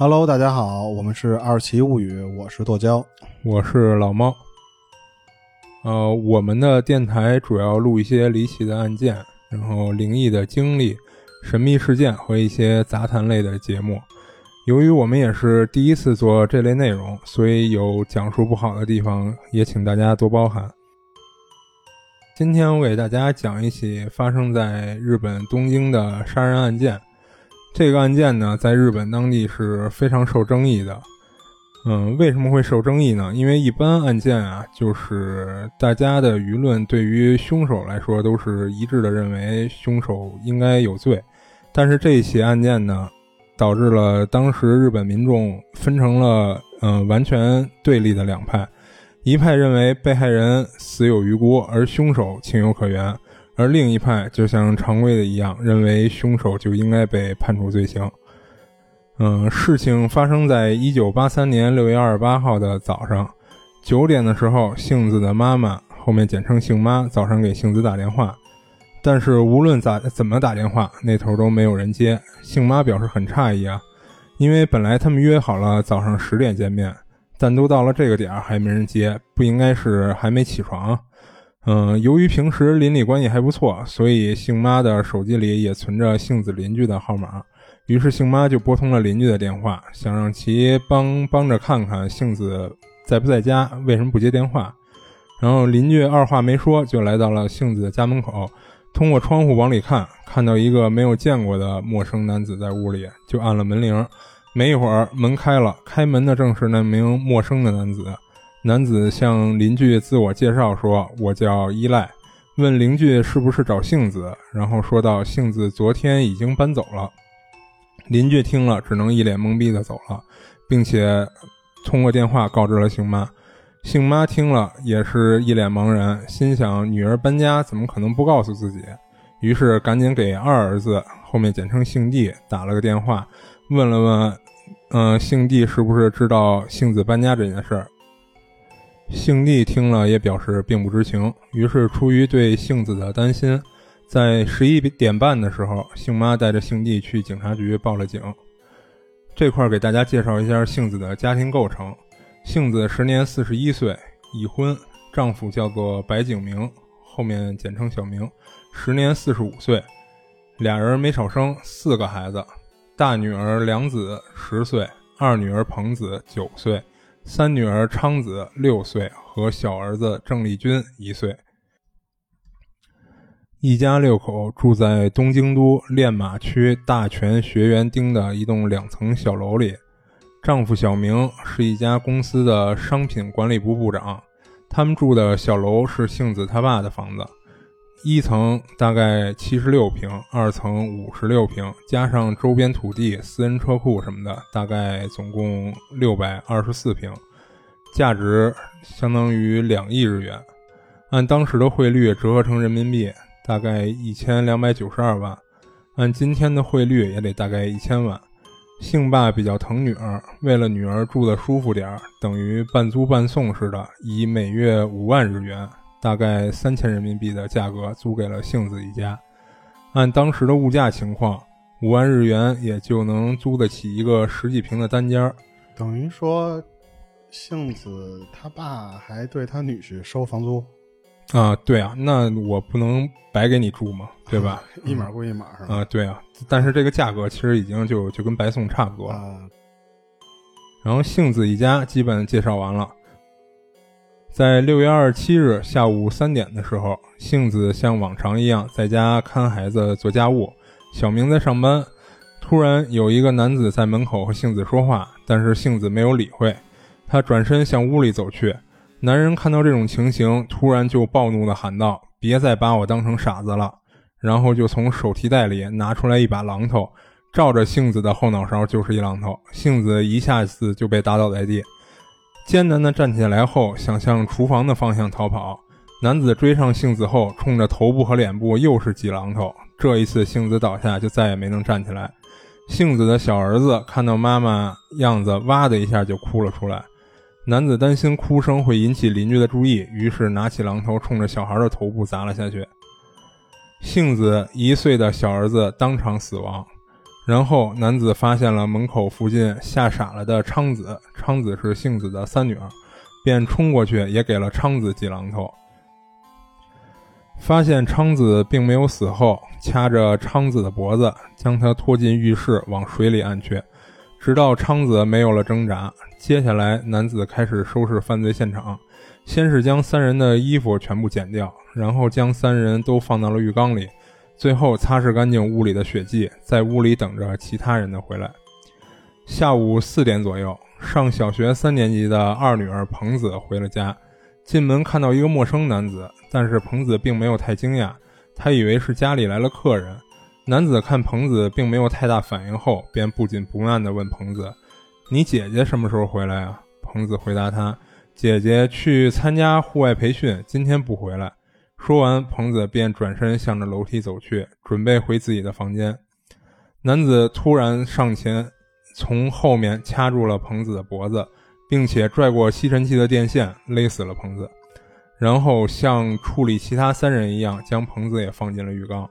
Hello，大家好，我们是二奇物语，我是剁椒，我是老猫。呃，我们的电台主要录一些离奇的案件，然后灵异的经历、神秘事件和一些杂谈类的节目。由于我们也是第一次做这类内容，所以有讲述不好的地方，也请大家多包涵。今天我给大家讲一起发生在日本东京的杀人案件。这个案件呢，在日本当地是非常受争议的。嗯，为什么会受争议呢？因为一般案件啊，就是大家的舆论对于凶手来说都是一致的，认为凶手应该有罪。但是这一起案件呢，导致了当时日本民众分成了嗯完全对立的两派，一派认为被害人死有余辜，而凶手情有可原。而另一派就像常规的一样，认为凶手就应该被判处罪行。嗯，事情发生在一九八三年六月二十八号的早上九点的时候，杏子的妈妈（后面简称杏妈）早上给杏子打电话，但是无论咋怎么打电话，那头都没有人接。杏妈表示很诧异啊，因为本来他们约好了早上十点见面，但都到了这个点儿还没人接，不应该是还没起床？嗯，由于平时邻里关系还不错，所以杏妈的手机里也存着杏子邻居的号码。于是杏妈就拨通了邻居的电话，想让其帮帮着看看杏子在不在家，为什么不接电话。然后邻居二话没说就来到了杏子的家门口，通过窗户往里看，看到一个没有见过的陌生男子在屋里，就按了门铃。没一会儿门开了，开门的正是那名陌生的男子。男子向邻居自我介绍说：“我叫依赖。”问邻居是不是找杏子，然后说到杏子昨天已经搬走了。邻居听了，只能一脸懵逼的走了，并且通过电话告知了杏妈。杏妈听了也是一脸茫然，心想女儿搬家怎么可能不告诉自己？于是赶紧给二儿子（后面简称杏弟）打了个电话，问了问，嗯，杏弟是不是知道杏子搬家这件事儿？杏弟听了也表示并不知情，于是出于对杏子的担心，在十一点半的时候，杏妈带着杏弟去警察局报了警。这块儿给大家介绍一下杏子的家庭构成：杏子时年四十一岁，已婚，丈夫叫做白景明（后面简称小明），时年四十五岁，俩人没少生，四个孩子，大女儿梁子十岁，二女儿彭子九岁。三女儿昌子六岁，和小儿子郑丽君一岁，一家六口住在东京都练马区大泉学园町的一栋两层小楼里。丈夫小明是一家公司的商品管理部部长。他们住的小楼是杏子他爸的房子。一层大概七十六平，二层五十六平，加上周边土地、私人车库什么的，大概总共六百二十四平，价值相当于两亿日元，按当时的汇率折合成人民币，大概一千两百九十二万，按今天的汇率也得大概一千万。姓爸比较疼女儿，为了女儿住的舒服点儿，等于半租半送似的，以每月五万日元。大概三千人民币的价格租给了杏子一家，按当时的物价情况，五万日元也就能租得起一个十几平的单间儿。等于说，杏子他爸还对他女婿收房租啊？对啊，那我不能白给你住嘛，对吧？一码归一码是吧？啊，对啊，但是这个价格其实已经就就跟白送差不多了。然后杏子一家基本介绍完了。在六月二十七日下午三点的时候，杏子像往常一样在家看孩子、做家务。小明在上班，突然有一个男子在门口和杏子说话，但是杏子没有理会。他转身向屋里走去。男人看到这种情形，突然就暴怒地喊道：“别再把我当成傻子了！”然后就从手提袋里拿出来一把榔头，照着杏子的后脑勺就是一榔头。杏子一下子就被打倒在地。艰难地站起来后，想向厨房的方向逃跑。男子追上杏子后，冲着头部和脸部又是几榔头。这一次，杏子倒下，就再也没能站起来。杏子的小儿子看到妈妈样子，哇的一下就哭了出来。男子担心哭声会引起邻居的注意，于是拿起榔头冲着小孩的头部砸了下去。杏子一岁的小儿子当场死亡。然后男子发现了门口附近吓傻了的昌子，昌子是杏子的三女儿，便冲过去也给了昌子几榔头。发现昌子并没有死后，掐着昌子的脖子，将她拖进浴室，往水里按去，直到昌子没有了挣扎。接下来，男子开始收拾犯罪现场，先是将三人的衣服全部剪掉，然后将三人都放到了浴缸里，最后擦拭干净屋里的血迹，在屋里等着其他人的回来。下午四点左右，上小学三年级的二女儿彭子回了家。进门看到一个陌生男子，但是彭子并没有太惊讶，他以为是家里来了客人。男子看彭子并没有太大反应后，便不紧不慢地问彭子：“你姐姐什么时候回来啊？”彭子回答他：“姐姐去参加户外培训，今天不回来。”说完，彭子便转身向着楼梯走去，准备回自己的房间。男子突然上前，从后面掐住了彭子的脖子。并且拽过吸尘器的电线，勒死了彭子，然后像处理其他三人一样，将彭子也放进了浴缸，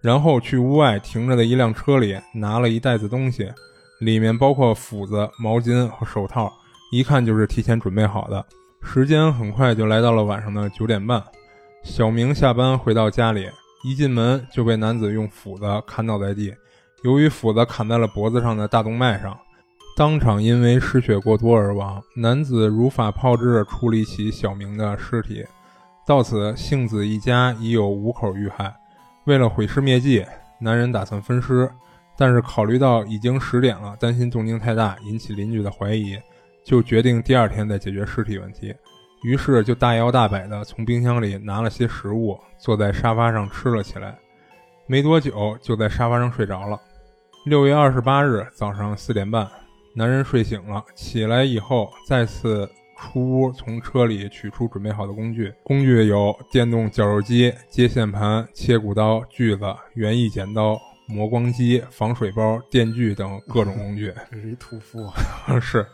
然后去屋外停着的一辆车里拿了一袋子东西，里面包括斧子、毛巾和手套，一看就是提前准备好的。时间很快就来到了晚上的九点半，小明下班回到家里，一进门就被男子用斧子砍倒在地，由于斧子砍在了脖子上的大动脉上。当场因为失血过多而亡。男子如法炮制处理起小明的尸体，到此杏子一家已有五口遇害。为了毁尸灭迹，男人打算分尸，但是考虑到已经十点了，担心动静太大引起邻居的怀疑，就决定第二天再解决尸体问题。于是就大摇大摆地从冰箱里拿了些食物，坐在沙发上吃了起来。没多久就在沙发上睡着了。六月二十八日早上四点半。男人睡醒了，起来以后再次出屋，从车里取出准备好的工具。工具有电动绞肉机、接线盘、切骨刀、锯子、园艺剪刀、磨光机、防水包、电锯等各种工具。这是一屠夫，是，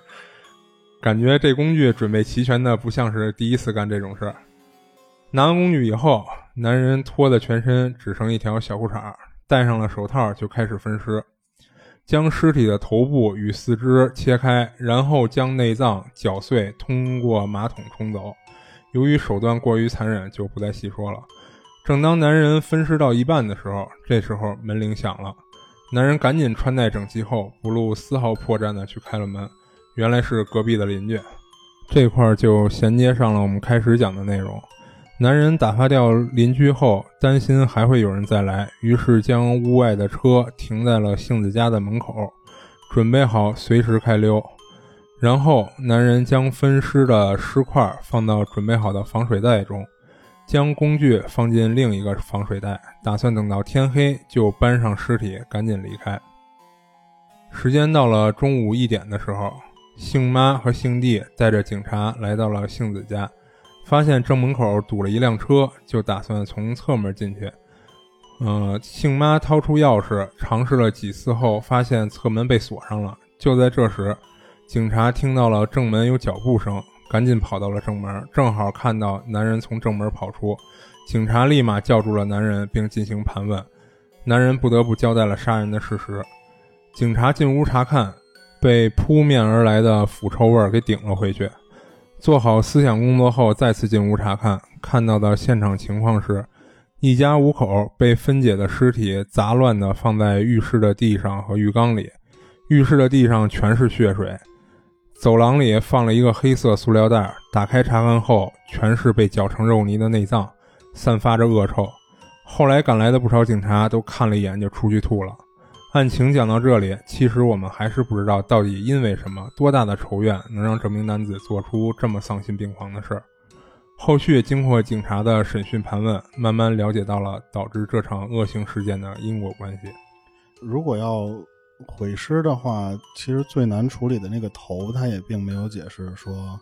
感觉这工具准备齐全的不像是第一次干这种事儿。拿完工具以后，男人脱的全身只剩一条小裤衩，戴上了手套，就开始分尸。将尸体的头部与四肢切开，然后将内脏搅碎，通过马桶冲走。由于手段过于残忍，就不再细说了。正当男人分尸到一半的时候，这时候门铃响了。男人赶紧穿戴整齐后，不露丝毫破绽的去开了门。原来是隔壁的邻居。这块就衔接上了我们开始讲的内容。男人打发掉邻居后，担心还会有人再来，于是将屋外的车停在了杏子家的门口，准备好随时开溜。然后，男人将分尸的尸块放到准备好的防水袋中，将工具放进另一个防水袋，打算等到天黑就搬上尸体，赶紧离开。时间到了中午一点的时候，杏妈和杏弟带着警察来到了杏子家。发现正门口堵了一辆车，就打算从侧门进去。呃，杏妈掏出钥匙，尝试了几次后，发现侧门被锁上了。就在这时，警察听到了正门有脚步声，赶紧跑到了正门，正好看到男人从正门跑出。警察立马叫住了男人，并进行盘问。男人不得不交代了杀人的事实。警察进屋查看，被扑面而来的腐臭味儿给顶了回去。做好思想工作后，再次进屋查看，看到的现场情况是，一家五口被分解的尸体杂乱地放在浴室的地上和浴缸里，浴室的地上全是血水，走廊里放了一个黑色塑料袋，打开查看后，全是被搅成肉泥的内脏，散发着恶臭。后来赶来的不少警察都看了一眼就出去吐了。案情讲到这里，其实我们还是不知道到底因为什么，多大的仇怨能让这名男子做出这么丧心病狂的事儿。后续经过警察的审讯盘问，慢慢了解到了导致这场恶性事件的因果关系。如果要毁尸的话，其实最难处理的那个头，他也并没有解释说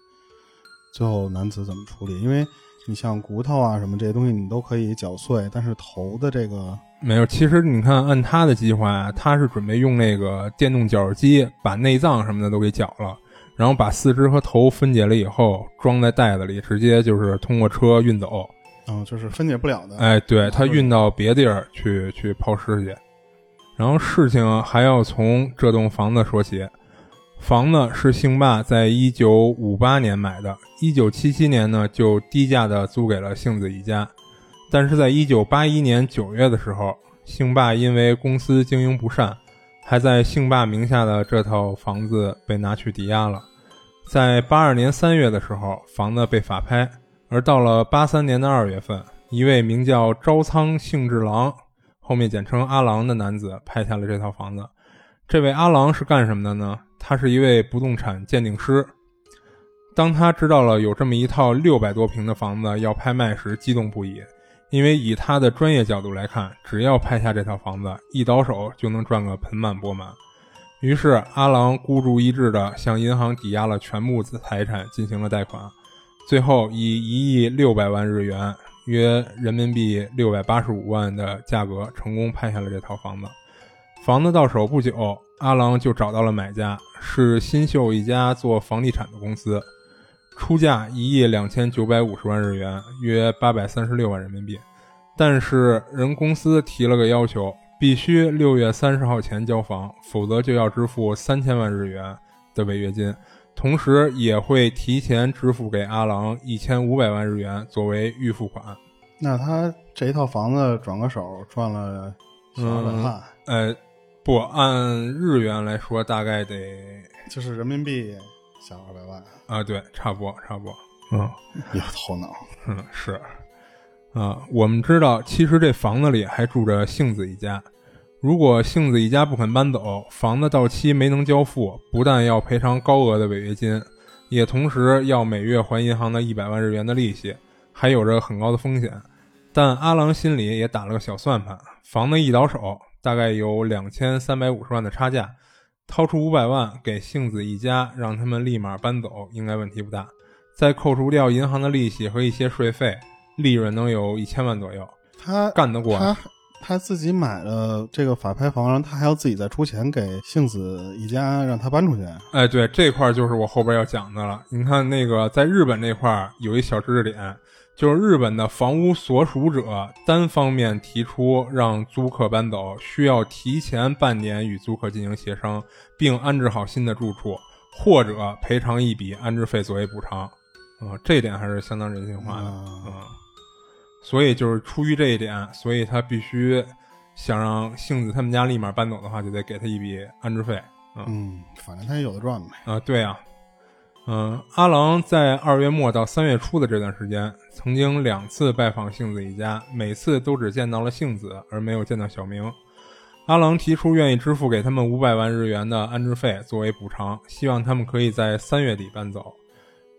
最后男子怎么处理，因为你像骨头啊什么这些东西，你都可以搅碎，但是头的这个。没有，其实你看，按他的计划，他是准备用那个电动绞肉机把内脏什么的都给绞了，然后把四肢和头分解了以后装在袋子里，直接就是通过车运走。嗯，就是分解不了的。哎，对他运到别地儿去去抛尸去。然后事情还要从这栋房子说起。房子是姓霸在一九五八年买的，一九七七年呢就低价的租给了杏子一家。但是在一九八一年九月的时候，姓霸因为公司经营不善，还在姓霸名下的这套房子被拿去抵押了。在八二年三月的时候，房子被法拍，而到了八三年的二月份，一位名叫招仓幸治郎，后面简称阿郎的男子拍下了这套房子。这位阿郎是干什么的呢？他是一位不动产鉴定师。当他知道了有这么一套六百多平的房子要拍卖时，激动不已，因为以他的专业角度来看，只要拍下这套房子，一倒手就能赚个盆满钵满。于是阿郎孤注一掷地向银行抵押了全部财产进行了贷款，最后以一亿六百万日元（约人民币六百八十五万）的价格成功拍下了这套房子。房子到手不久。阿郎就找到了买家，是新秀一家做房地产的公司，出价一亿两千九百五十万日元，约八百三十六万人民币。但是人公司提了个要求，必须六月三十号前交房，否则就要支付三千万日元的违约金，同时也会提前支付给阿郎一千五百万日元作为预付款。那他这一套房子转个手赚了小二百万？呃。不按日元来说，大概得就是人民币小二百万啊，对，差不多，差不多。嗯，有头脑。嗯，是。啊，我们知道，其实这房子里还住着杏子一家。如果杏子一家不肯搬走，房子到期没能交付，不但要赔偿高额的违约金，也同时要每月还银行的一百万日元的利息，还有着很高的风险。但阿郎心里也打了个小算盘，房子一倒手。大概有两千三百五十万的差价，掏出五百万给杏子一家，让他们立马搬走，应该问题不大。再扣除掉银行的利息和一些税费，利润能有一千万左右。他干得过？他他自己买了这个法拍房，然后他还要自己再出钱给杏子一家让他搬出去。哎，对，这块就是我后边要讲的了。你看那个在日本那块有一小知识点。就是日本的房屋所属者单方面提出让租客搬走，需要提前半年与租客进行协商，并安置好新的住处，或者赔偿一笔安置费作为补偿。啊，这点还是相当人性化的啊。所以就是出于这一点，所以他必须想让杏子他们家立马搬走的话，就得给他一笔安置费。嗯，反正他也有的赚呗。啊，对呀。嗯，阿郎在二月末到三月初的这段时间，曾经两次拜访杏子一家，每次都只见到了杏子，而没有见到小明。阿郎提出愿意支付给他们五百万日元的安置费作为补偿，希望他们可以在三月底搬走。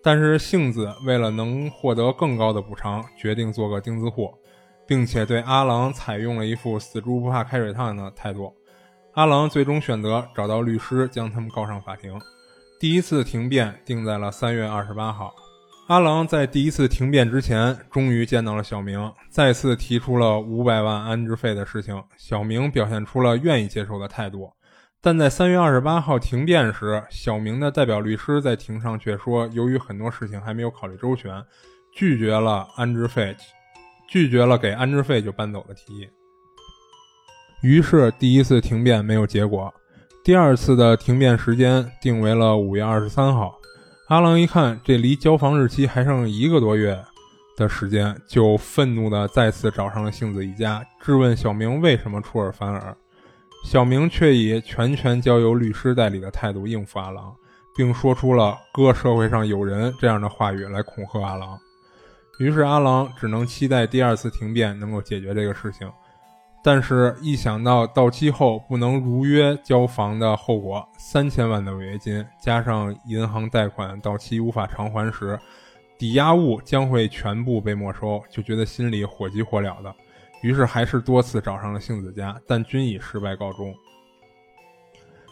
但是杏子为了能获得更高的补偿，决定做个钉子户，并且对阿郎采用了一副死猪不怕开水烫的态度。阿郎最终选择找到律师，将他们告上法庭。第一次停电定在了三月二十八号。阿郎在第一次停电之前，终于见到了小明，再次提出了五百万安置费的事情。小明表现出了愿意接受的态度，但在三月二十八号停电时，小明的代表律师在庭上却说，由于很多事情还没有考虑周全，拒绝了安置费，拒绝了给安置费就搬走的提议。于是第一次停电没有结果。第二次的停电时间定为了五月二十三号。阿郎一看，这离交房日期还剩一个多月的时间，就愤怒地再次找上了杏子一家，质问小明为什么出尔反尔。小明却以全权交由律师代理的态度应付阿郎，并说出了“哥，社会上有人”这样的话语来恐吓阿郎。于是阿郎只能期待第二次停电能够解决这个事情。但是，一想到到期后不能如约交房的后果，三千万的违约金加上银行贷款到期无法偿还时，抵押物将会全部被没收，就觉得心里火急火燎的。于是，还是多次找上了杏子家，但均以失败告终。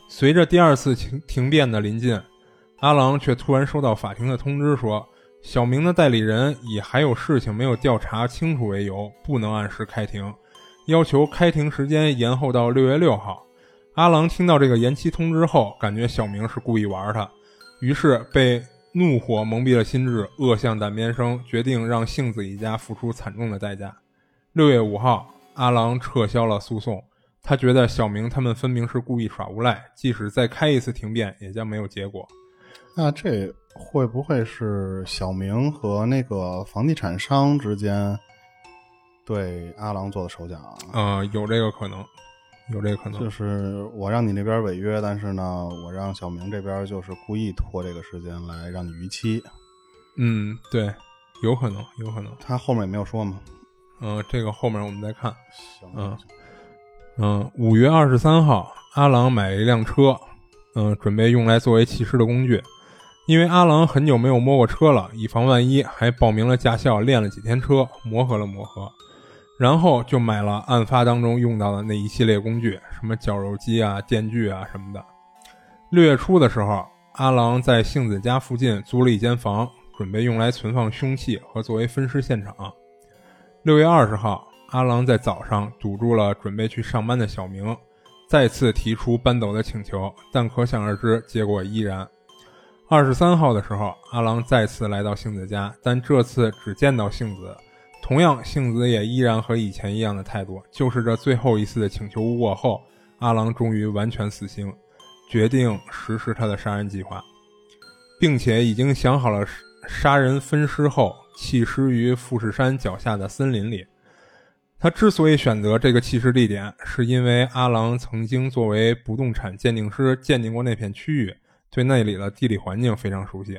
随着第二次停停电的临近，阿郎却突然收到法庭的通知，说小明的代理人以还有事情没有调查清楚为由，不能按时开庭。要求开庭时间延后到六月六号。阿郎听到这个延期通知后，感觉小明是故意玩他，于是被怒火蒙蔽了心智，恶向胆边生，决定让杏子一家付出惨重的代价。六月五号，阿郎撤销了诉讼，他觉得小明他们分明是故意耍无赖，即使再开一次庭辩，也将没有结果。那这会不会是小明和那个房地产商之间对阿郎做的手脚啊？呃，有这个可能，有这个可能。就是我让你那边违约，但是呢，我让小明这边就是故意拖这个时间来让你逾期。嗯，对，有可能，有可能。他后面也没有说嘛？嗯，这个后面我们再看。行，嗯嗯，五月二十三号，阿郎买了一辆车，嗯，准备用来作为弃尸的工具。因为阿郎很久没有摸过车了，以防万一，还报名了驾校，练了几天车，磨合了磨合，然后就买了案发当中用到的那一系列工具，什么绞肉机啊、电锯啊什么的。六月初的时候，阿郎在杏子家附近租了一间房，准备用来存放凶器和作为分尸现场。六月二十号，阿郎在早上堵住了准备去上班的小明，再次提出搬走的请求，但可想而知，结果依然。二十三号的时候，阿郎再次来到杏子家，但这次只见到杏子。同样，杏子也依然和以前一样的态度。就是这最后一次的请求无果后，阿郎终于完全死心，决定实施他的杀人计划，并且已经想好了杀人分尸后弃尸于富士山脚下的森林里。他之所以选择这个弃尸地点，是因为阿郎曾经作为不动产鉴定师鉴定过那片区域。对那里的地理环境非常熟悉。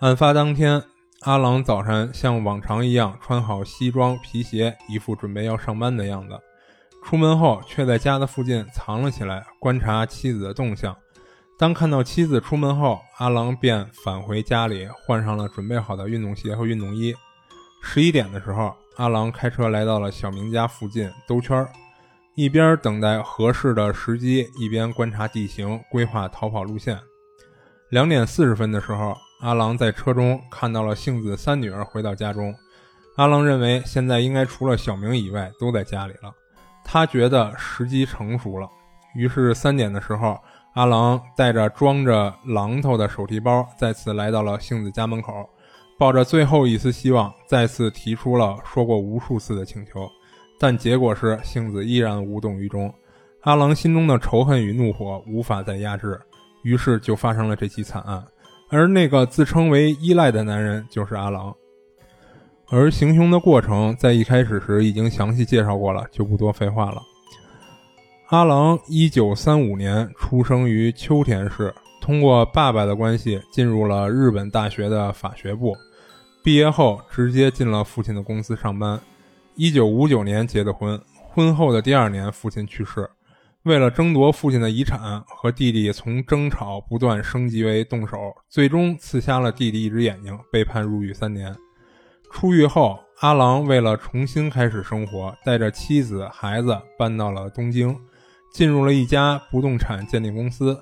案发当天，阿郎早晨像往常一样穿好西装皮鞋，一副准备要上班的样子。出门后，却在家的附近藏了起来，观察妻子的动向。当看到妻子出门后，阿郎便返回家里，换上了准备好的运动鞋和运动衣。十一点的时候，阿郎开车来到了小明家附近兜圈儿。一边等待合适的时机，一边观察地形，规划逃跑路线。两点四十分的时候，阿郎在车中看到了杏子三女儿回到家中。阿郎认为现在应该除了小明以外都在家里了，他觉得时机成熟了。于是三点的时候，阿郎带着装着榔头的手提包，再次来到了杏子家门口，抱着最后一丝希望，再次提出了说过无数次的请求。但结果是，杏子依然无动于衷。阿郎心中的仇恨与怒火无法再压制，于是就发生了这起惨案。而那个自称为依赖的男人就是阿郎。而行凶的过程在一开始时已经详细介绍过了，就不多废话了。阿郎一九三五年出生于秋田市，通过爸爸的关系进入了日本大学的法学部，毕业后直接进了父亲的公司上班。一九五九年结的婚，婚后的第二年，父亲去世。为了争夺父亲的遗产，和弟弟从争吵不断升级为动手，最终刺瞎了弟弟一只眼睛，被判入狱三年。出狱后，阿郎为了重新开始生活，带着妻子、孩子搬到了东京，进入了一家不动产鉴定公司。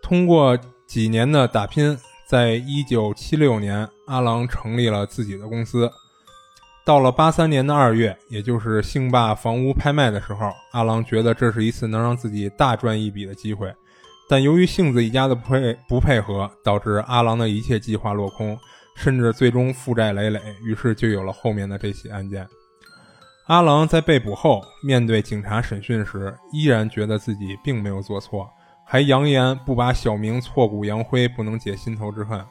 通过几年的打拼，在一九七六年，阿郎成立了自己的公司。到了八三年的二月，也就是兴霸房屋拍卖的时候，阿郎觉得这是一次能让自己大赚一笔的机会，但由于杏子一家的不配不配合，导致阿郎的一切计划落空，甚至最终负债累累，于是就有了后面的这起案件。阿郎在被捕后，面对警察审讯时，依然觉得自己并没有做错，还扬言不把小明挫骨扬灰，不能解心头之恨。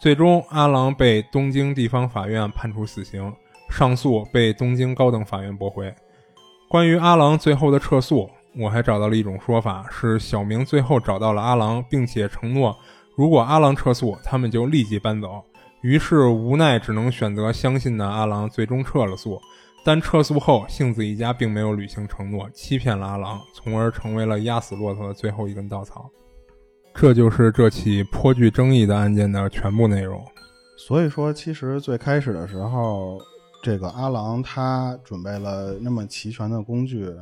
最终，阿郎被东京地方法院判处死刑。上诉被东京高等法院驳回。关于阿郎最后的撤诉，我还找到了一种说法：是小明最后找到了阿郎，并且承诺，如果阿郎撤诉，他们就立即搬走。于是无奈只能选择相信的阿郎最终撤了诉。但撤诉后，杏子一家并没有履行承诺，欺骗了阿郎，从而成为了压死骆驼的最后一根稻草。这就是这起颇具争议的案件的全部内容。所以说，其实最开始的时候。这个阿郎他准备了那么齐全的工具，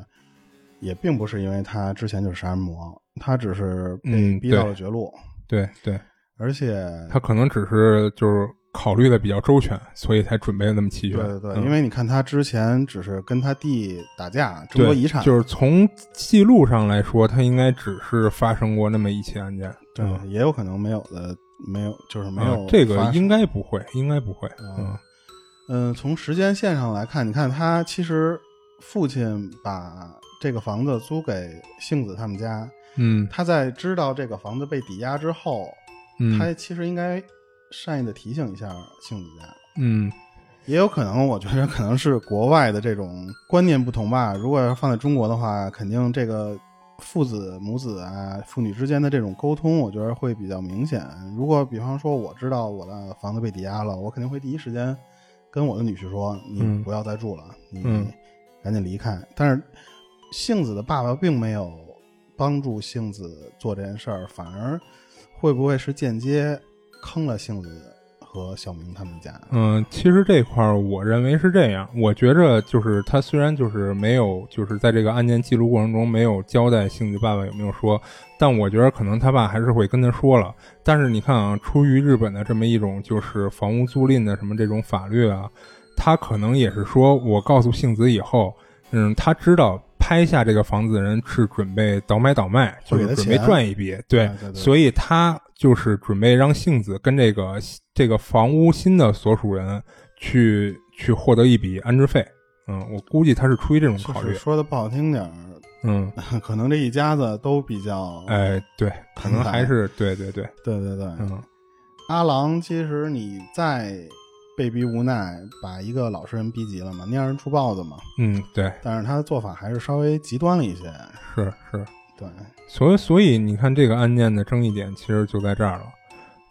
也并不是因为他之前就是杀人魔，他只是被逼到了绝路。对对，而且他可能只是就是考虑的比较周全，所以才准备的那么齐全。对对对，因为你看他之前只是跟他弟打架争夺遗产，就是从记录上来说，他应该只是发生过那么一起案件。对，也有可能没有的，没有就是没有这个应该不会，应该不会。嗯。嗯，从时间线上来看，你看他其实父亲把这个房子租给杏子他们家，嗯他在知道这个房子被抵押之后，嗯他其实应该善意的提醒一下杏子家。嗯也有可能，我觉得可能是国外的这种观念不同吧。如果要放在中国的话，肯定这个父子、母子啊、父女之间的这种沟通，我觉得会比较明显。如果比方说我知道我的房子被抵押了，我肯定会第一时间跟我的女婿说：“你嗯不要再住了，你嗯赶紧离开。但是杏子的爸爸并没有帮助杏子做这件事儿，反而会不会是间接坑了杏子和小明他们家？嗯，其实这块儿我认为是这样，我觉着就是他虽然就是没有就是在这个案件记录过程中没有交代杏子爸爸有没有说，但我觉得可能他爸还是会跟他说了。但是你看啊，出于日本的这么一种就是房屋租赁的什么这种法律啊，他可能也是说我告诉杏子以后，嗯，他知道拍下这个房子的人是准备倒买倒卖，就是准备赚一笔，对所以他就是准备让杏子跟这个这个房屋新的所属人去去获得一笔安置费。嗯，我估计他是出于这种考虑就是。说的不好听点儿，嗯，可能这一家子都比较，哎，对，可能还是对对对，对对对。嗯阿郎，其实你再被逼无奈，把一个老实人逼急了嘛，蔫人出豹子嘛。嗯，对，但是他的做法还是稍微极端了一些。是是。对，所以，所以你看，这个案件的争议点其实就在这儿了。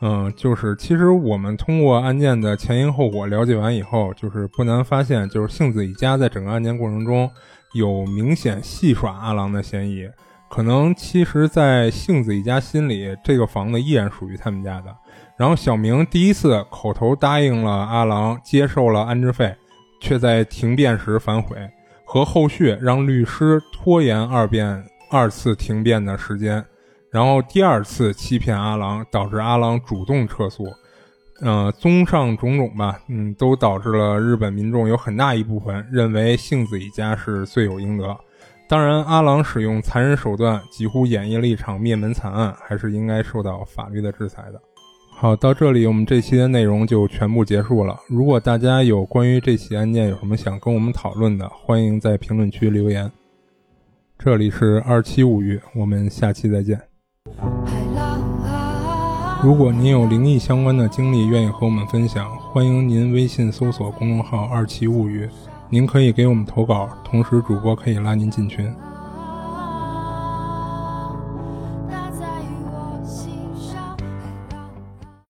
嗯，就是其实我们通过案件的前因后果了解完以后，就是不难发现，就是杏子一家在整个案件过程中有明显戏耍阿郎的嫌疑。可能其实，在杏子一家心里，这个房子依然属于他们家的。然后小明第一次口头答应了阿郎，接受了安置费，却在庭辩时反悔，和后续让律师拖延二辩二次停辩的时间，然后第二次欺骗阿郎，导致阿郎主动撤诉。呃，综上种种吧，嗯，都导致了日本民众有很大一部分认为杏子一家是罪有应得。当然，阿郎使用残忍手段，几乎演绎了一场灭门惨案，还是应该受到法律的制裁的。好，到这里我们这期的内容就全部结束了。如果大家有关于这起案件有什么想跟我们讨论的，欢迎在评论区留言。这里是二七物语，我们下期再见。如果您有灵异相关的经历，愿意和我们分享，欢迎您微信搜索公众号“二七物语”，您可以给我们投稿，同时主播可以拉您进群。「